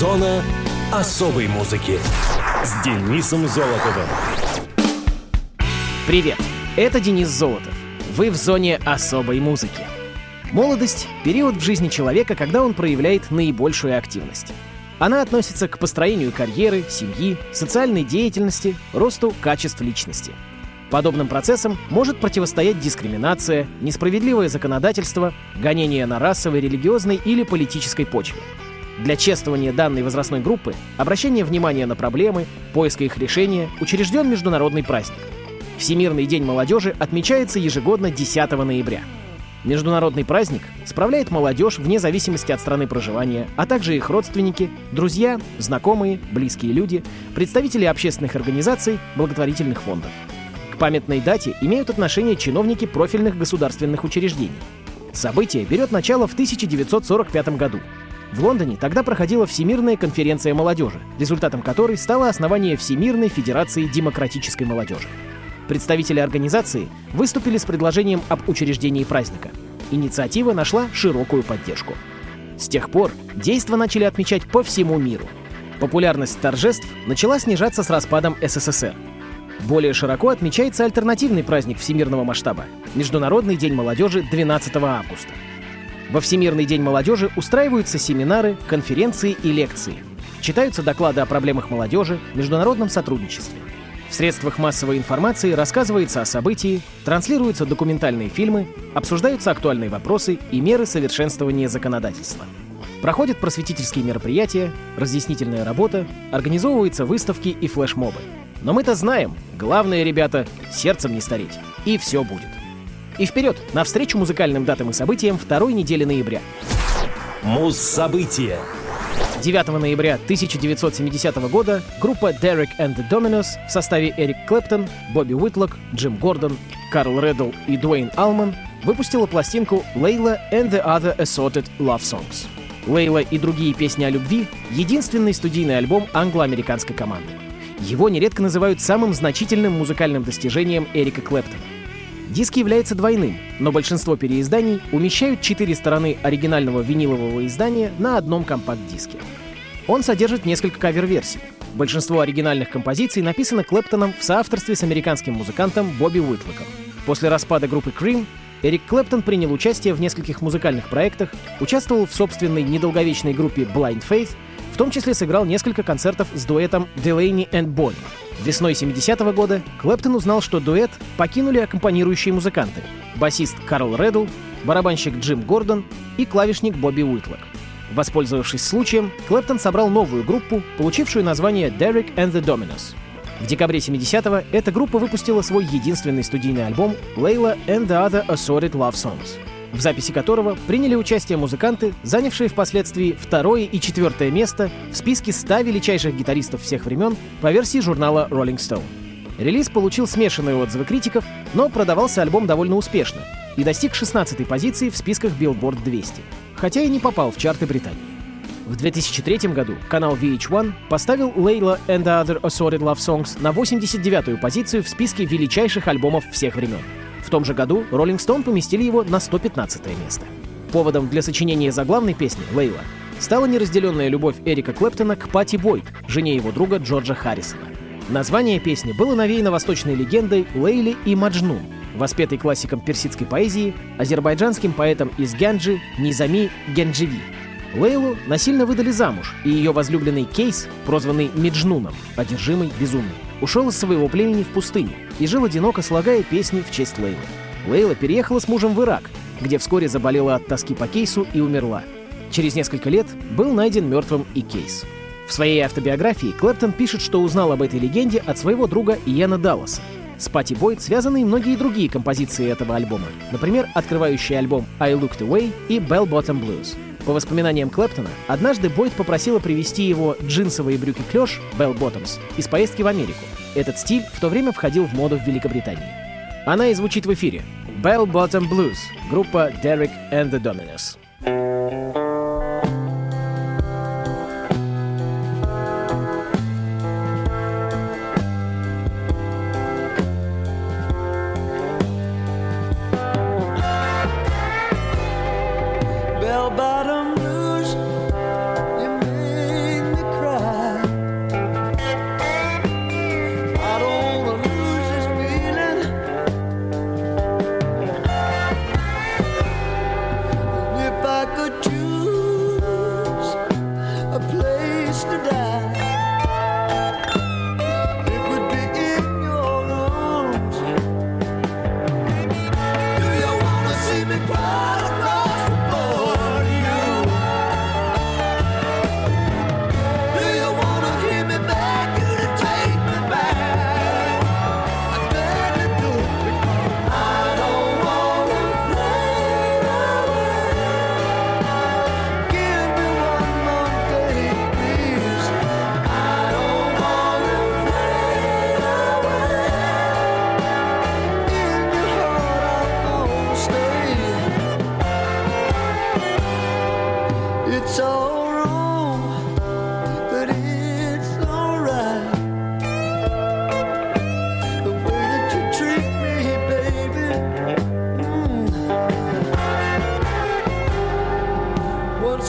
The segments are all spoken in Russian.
Зона особой музыки с Денисом Золотовым. Привет, это Денис Золотов. Вы в зоне особой музыки. Молодость — период в жизни человека, когда он проявляет наибольшую активность. Она относится к построению карьеры, семьи, социальной деятельности, росту качеств личности. Подобным процессам может противостоять дискриминация, несправедливое законодательство, гонение на расовой, религиозной или политической почве. Для чествования данной возрастной группы, обращения внимания на проблемы, поиска их решения учрежден международный праздник. Всемирный день молодежи отмечается ежегодно 10 ноября – Международный праздник справляет молодежь вне зависимости от страны проживания, а также их родственники, друзья, знакомые, близкие люди, представители общественных организаций, благотворительных фондов. К памятной дате имеют отношение чиновники профильных государственных учреждений. Событие берет начало в 1945 году. В Лондоне тогда проходила Всемирная конференция молодежи, результатом которой стало основание Всемирной Федерации демократической молодежи. Представители организации выступили с предложением об учреждении праздника. Инициатива нашла широкую поддержку. С тех пор действа начали отмечать по всему миру. Популярность торжеств начала снижаться с распадом СССР. Более широко отмечается альтернативный праздник всемирного масштаба – Международный день молодежи 12 августа. Во Всемирный день молодежи устраиваются семинары, конференции и лекции. Читаются доклады о проблемах молодежи, международном сотрудничестве. В средствах массовой информации рассказывается о событии, транслируются документальные фильмы, обсуждаются актуальные вопросы и меры совершенствования законодательства. Проходят просветительские мероприятия, разъяснительная работа, организовываются выставки и флешмобы. Но мы-то знаем, главное, ребята, сердцем не стареть. И все будет. И вперед, навстречу музыкальным датам и событиям второй недели ноября. Муз-события 9 ноября 1970 года группа Derek and the Dominos в составе Эрик Клэптон, Бобби Уитлок, Джим Гордон, Карл Реддл и Дуэйн Алман выпустила пластинку «Layla and the Other Assorted Love Songs». «Лейла и другие песни о любви» — единственный студийный альбом англо-американской команды. Его нередко называют самым значительным музыкальным достижением Эрика Клэптона. Диск является двойным, но большинство переизданий умещают четыре стороны оригинального винилового издания на одном компакт-диске. Он содержит несколько кавер-версий. Большинство оригинальных композиций написано Клэптоном в соавторстве с американским музыкантом Бобби Уитлоком. После распада группы Cream Эрик Клэптон принял участие в нескольких музыкальных проектах, участвовал в собственной недолговечной группе Blind Faith, в том числе сыграл несколько концертов с дуэтом Delaney and Bonnie. Весной 70-го года Клэптон узнал, что дуэт покинули аккомпанирующие музыканты — басист Карл Реддл, барабанщик Джим Гордон и клавишник Бобби Уитлок. Воспользовавшись случаем, Клэптон собрал новую группу, получившую название Derek and the Dominos. В декабре 70-го эта группа выпустила свой единственный студийный альбом «Layla and the Other Assorted Love Songs», в записи которого приняли участие музыканты, занявшие впоследствии второе и четвертое место в списке 100 величайших гитаристов всех времен по версии журнала Rolling Stone. Релиз получил смешанные отзывы критиков, но продавался альбом довольно успешно и достиг 16-й позиции в списках Billboard 200, хотя и не попал в чарты Британии. В 2003 году канал VH1 поставил Layla and the Other Assorted Love Songs на 89-ю позицию в списке величайших альбомов всех времен — в том же году Rolling Stone поместили его на 115 место. Поводом для сочинения заглавной песни «Лейла» стала неразделенная любовь Эрика Клэптона к Пати Бойт, жене его друга Джорджа Харрисона. Название песни было навеяно восточной легендой Лейли и Маджнун, воспетой классиком персидской поэзии, азербайджанским поэтом из Гянджи Низами Гендживи. Лейлу насильно выдали замуж, и ее возлюбленный Кейс, прозванный Меджнуном, одержимый, безумный, ушел из своего племени в пустыню и жил одиноко, слагая песни в честь Лейлы. Лейла переехала с мужем в Ирак, где вскоре заболела от тоски по Кейсу и умерла. Через несколько лет был найден мертвым и Кейс. В своей автобиографии Клэптон пишет, что узнал об этой легенде от своего друга Иена Далласа. С Пати Бойд связаны и многие другие композиции этого альбома, например, открывающий альбом «I Looked Away» и «Bell Bottom Blues». По воспоминаниям Клэптона, однажды Бойд попросила привезти его джинсовые брюки клеш Bell Bottoms из поездки в Америку. Этот стиль в то время входил в моду в Великобритании. Она и звучит в эфире. Bell Bottom Blues, группа Derek and the Dominos.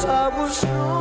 I was young.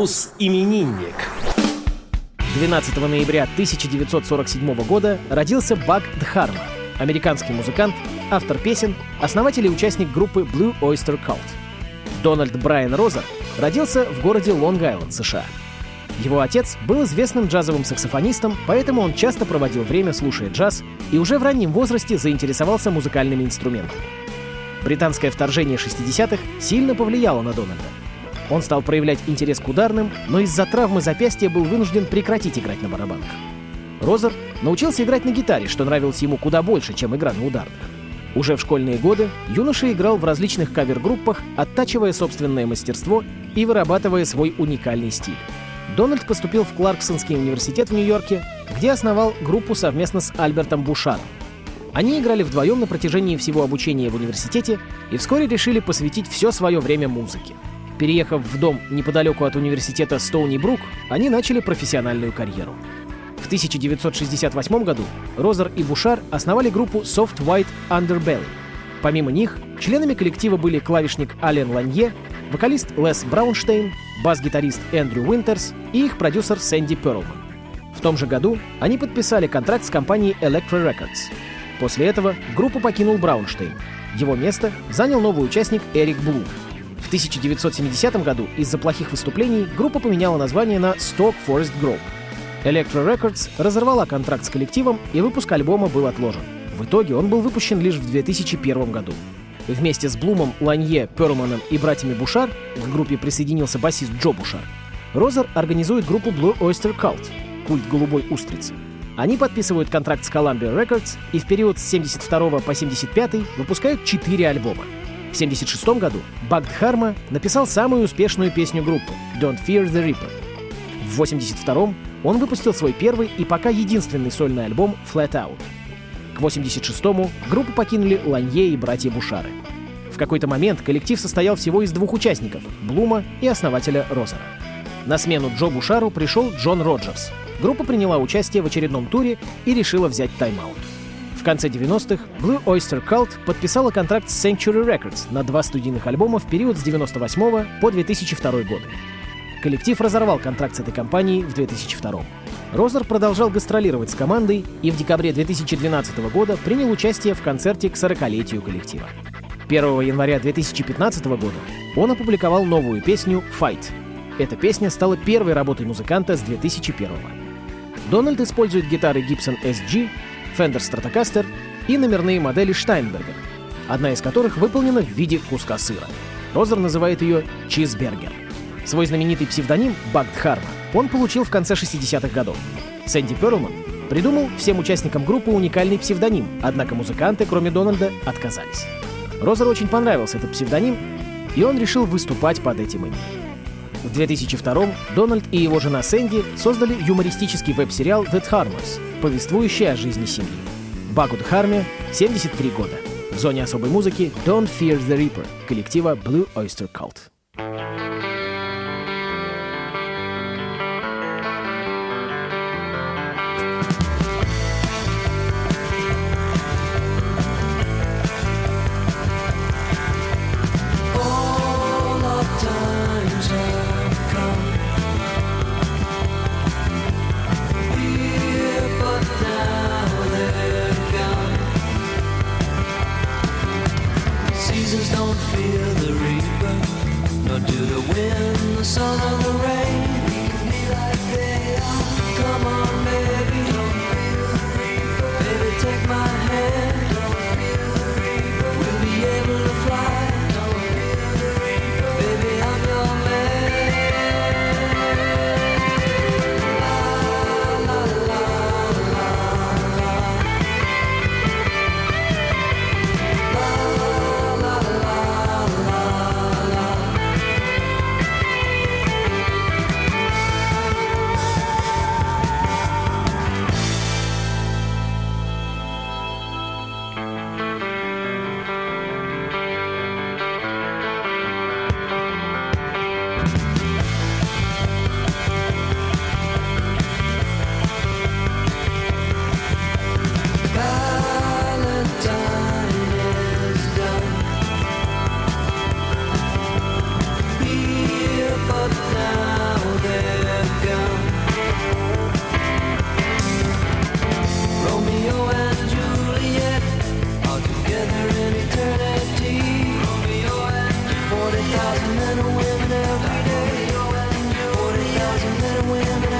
Мус-именинник. 12 ноября 1947 года родился Баг Дхарма, американский музыкант, автор песен, основатель и участник группы Blue Oyster Cult. Дональд Брайан Розер родился в городе Лонг-Айленд, США. Его отец был известным джазовым саксофонистом, поэтому он часто проводил время, слушая джаз, и уже в раннем возрасте заинтересовался музыкальными инструментами. Британское вторжение 60-х сильно повлияло на Дональда. Он стал проявлять интерес к ударным, но из-за травмы запястья был вынужден прекратить играть на барабанах. Розер научился играть на гитаре, что нравилось ему куда больше, чем игра на ударных. Уже в школьные годы юноша играл в различных кавер-группах, оттачивая собственное мастерство и вырабатывая свой уникальный стиль. Дональд поступил в Кларксонский университет в Нью-Йорке, где основал группу совместно с Альбертом Бушаром. Они играли вдвоем на протяжении всего обучения в университете и вскоре решили посвятить все свое время музыке. Переехав в дом неподалеку от университета Стоуни Брук, они начали профессиональную карьеру. В 1968 году Розер и Бушар основали группу Soft White Underbelly. Помимо них, членами коллектива были клавишник Ален Ланье, вокалист Лес Браунштейн, бас-гитарист Эндрю Уинтерс и их продюсер Сэнди Перлман. В том же году они подписали контракт с компанией Elektra Records. После этого группу покинул Браунштейн. Его место занял новый участник Эрик Блум. В 1970 году из-за плохих выступлений группа поменяла название на Stock Forest Grove. Electro Records разорвала контракт с коллективом, и выпуск альбома был отложен. В итоге он был выпущен лишь в 2001 году. Вместе с Блумом, Ланье, Перлманом и братьями Бушар к группе присоединился басист Джо Бушар. Розер организует группу Blue Oyster Cult — культ голубой устрицы. Они подписывают контракт с Columbia Records и в период с 72 по 75 выпускают 4 альбома. В 76 году Багд Харма написал самую успешную песню группы «Don't Fear the Reaper». В 82 он выпустил свой первый и пока единственный сольный альбом «Flat Out». К 86-му группу покинули Ланье и братья Бушары. В какой-то момент коллектив состоял всего из двух участников — Блума и основателя Розера. На смену Джо Бушару пришел Джон Роджерс. Группа приняла участие в очередном туре и решила взять тайм-аут. В конце 90-х Blue Oyster Cult подписала контракт с Sanctuary Records на два студийных альбома в период с 98 по 2002 годы. Коллектив разорвал контракт с этой компанией в 2002 Розер продолжал гастролировать с командой и в декабре 2012 года принял участие в концерте к 40-летию коллектива. 1 января 2015 года он опубликовал новую песню «Fight». Эта песня стала первой работой музыканта с 2001 Дональд использует гитары Gibson SG, Fender Stratocaster и номерные модели Steinberger, одна из которых выполнена в виде куска сыра. Розер называет ее «чизбергер». Свой знаменитый псевдоним Багд Харма он получил в конце 60-х годов. Сэнди Перлман придумал всем участникам группы уникальный псевдоним, однако музыканты, кроме Дональда, отказались. Розеру очень понравился этот псевдоним, и он решил выступать под этим именем. В 2002 Дональд и его жена Сэнди создали юмористический веб-сериал The Harmers, повествующий о жизни семьи. Багуд Харме 73 года. В зоне особой музыки Don't Fear the Reaper коллектива Blue Oyster Cult. women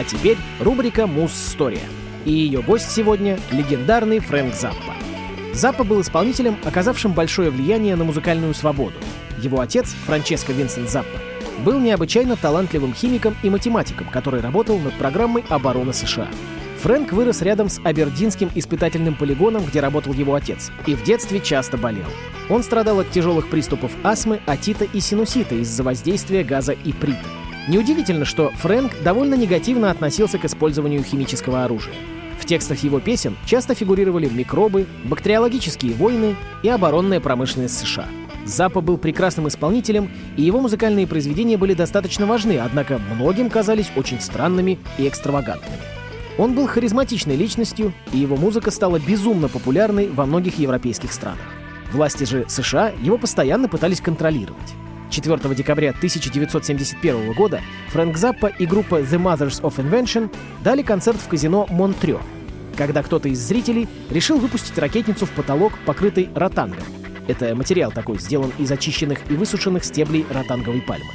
А теперь рубрика «Муз-история». И ее гость сегодня — легендарный Фрэнк Заппа. Заппа был исполнителем, оказавшим большое влияние на музыкальную свободу. Его отец, Франческо Винсент Заппа, был необычайно талантливым химиком и математиком, который работал над программой обороны США. Фрэнк вырос рядом с Абердинским испытательным полигоном, где работал его отец, и в детстве часто болел. Он страдал от тяжелых приступов астмы, атита и синусита из-за воздействия газа иприта. Неудивительно, что Фрэнк довольно негативно относился к использованию химического оружия. В текстах его песен часто фигурировали микробы, бактериологические войны и оборонная промышленность США. Запа был прекрасным исполнителем, и его музыкальные произведения были достаточно важны, однако многим казались очень странными и экстравагантными. Он был харизматичной личностью, и его музыка стала безумно популярной во многих европейских странах. Власти же США его постоянно пытались контролировать. 4 декабря 1971 года Фрэнк Заппа и группа The Mothers of Invention дали концерт в казино Монтрё, когда кто-то из зрителей решил выпустить ракетницу в потолок, покрытый ротангом. Это материал такой, сделан из очищенных и высушенных стеблей ротанговой пальмы.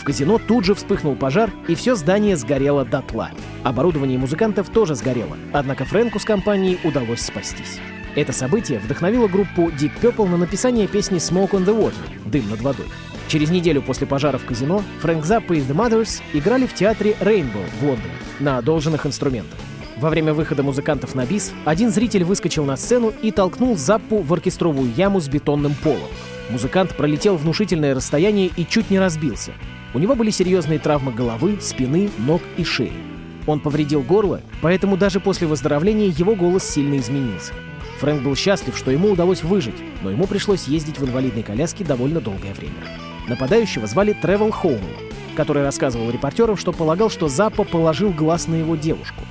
В казино тут же вспыхнул пожар, и все здание сгорело дотла. Оборудование музыкантов тоже сгорело, однако Фрэнку с компанией удалось спастись. Это событие вдохновило группу Deep Purple на написание песни «Smoke on the Water» — «Дым над водой». Через неделю после пожара в казино Фрэнк Заппа и The Mothers играли в театре Rainbow в Лондоне на одолженных инструментах. Во время выхода музыкантов на бис один зритель выскочил на сцену и толкнул Заппу в оркестровую яму с бетонным полом. Музыкант пролетел внушительное расстояние и чуть не разбился. У него были серьезные травмы головы, спины, ног и шеи. Он повредил горло, поэтому даже после выздоровления его голос сильно изменился. Фрэнк был счастлив, что ему удалось выжить, но ему пришлось ездить в инвалидной коляске довольно долгое время. Нападающего звали Тревел Хоум, который рассказывал репортерам, что полагал, что Заппа положил глаз на его девушку.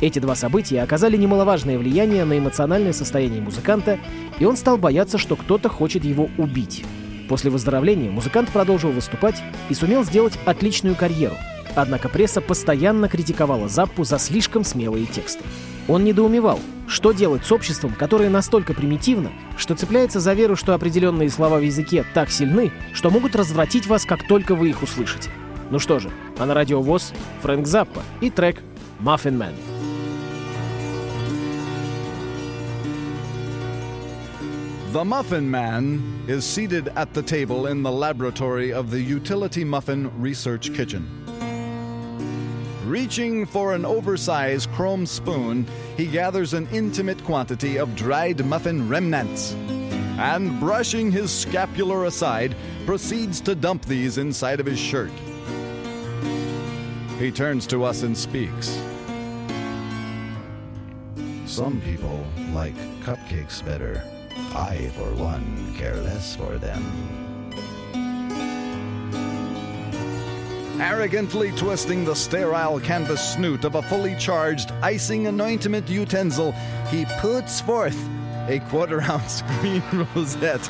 Эти два события оказали немаловажное влияние на эмоциональное состояние музыканта, и он стал бояться, что кто-то хочет его убить. После выздоровления музыкант продолжил выступать и сумел сделать отличную карьеру. Однако пресса постоянно критиковала Заппу за слишком смелые тексты. Он недоумевал, что делать с обществом, которое настолько примитивно, что цепляется за веру, что определенные слова в языке так сильны, что могут развратить вас, как только вы их услышите? Ну что же, а на радио ВОЗ Фрэнк Заппа и трек «Muffin Man». The Muffin Man is seated at the table in the laboratory of the Utility Muffin Research Kitchen. Reaching for an oversized chrome spoon, he gathers an intimate quantity of dried muffin remnants and, brushing his scapular aside, proceeds to dump these inside of his shirt. He turns to us and speaks. Some people like cupcakes better. I, for one, care less for them. Arrogantly twisting the sterile canvas snoot of a fully charged icing anointment utensil, he puts forth a quarter ounce green rosette.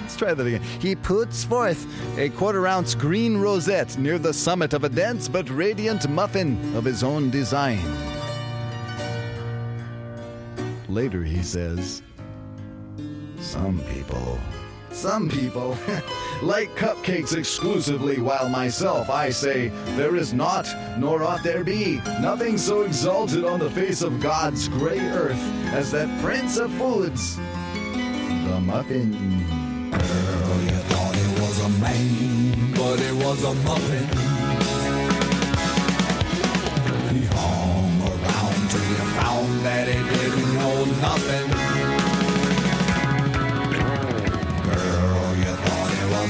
Let's try that again. He puts forth a quarter ounce green rosette near the summit of a dense but radiant muffin of his own design. Later, he says, Some people some people like cupcakes exclusively, while myself I say, There is not, nor ought there be, nothing so exalted on the face of God's gray earth as that prince of foods, the muffin. Girl, you thought it was a man, but it was a muffin. He hung around till you found that he didn't know nothing.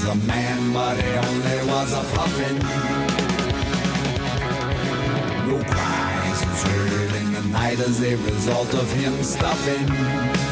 Was a man, but he only was a puffin. No cries is heard in the night as a result of him stuffing.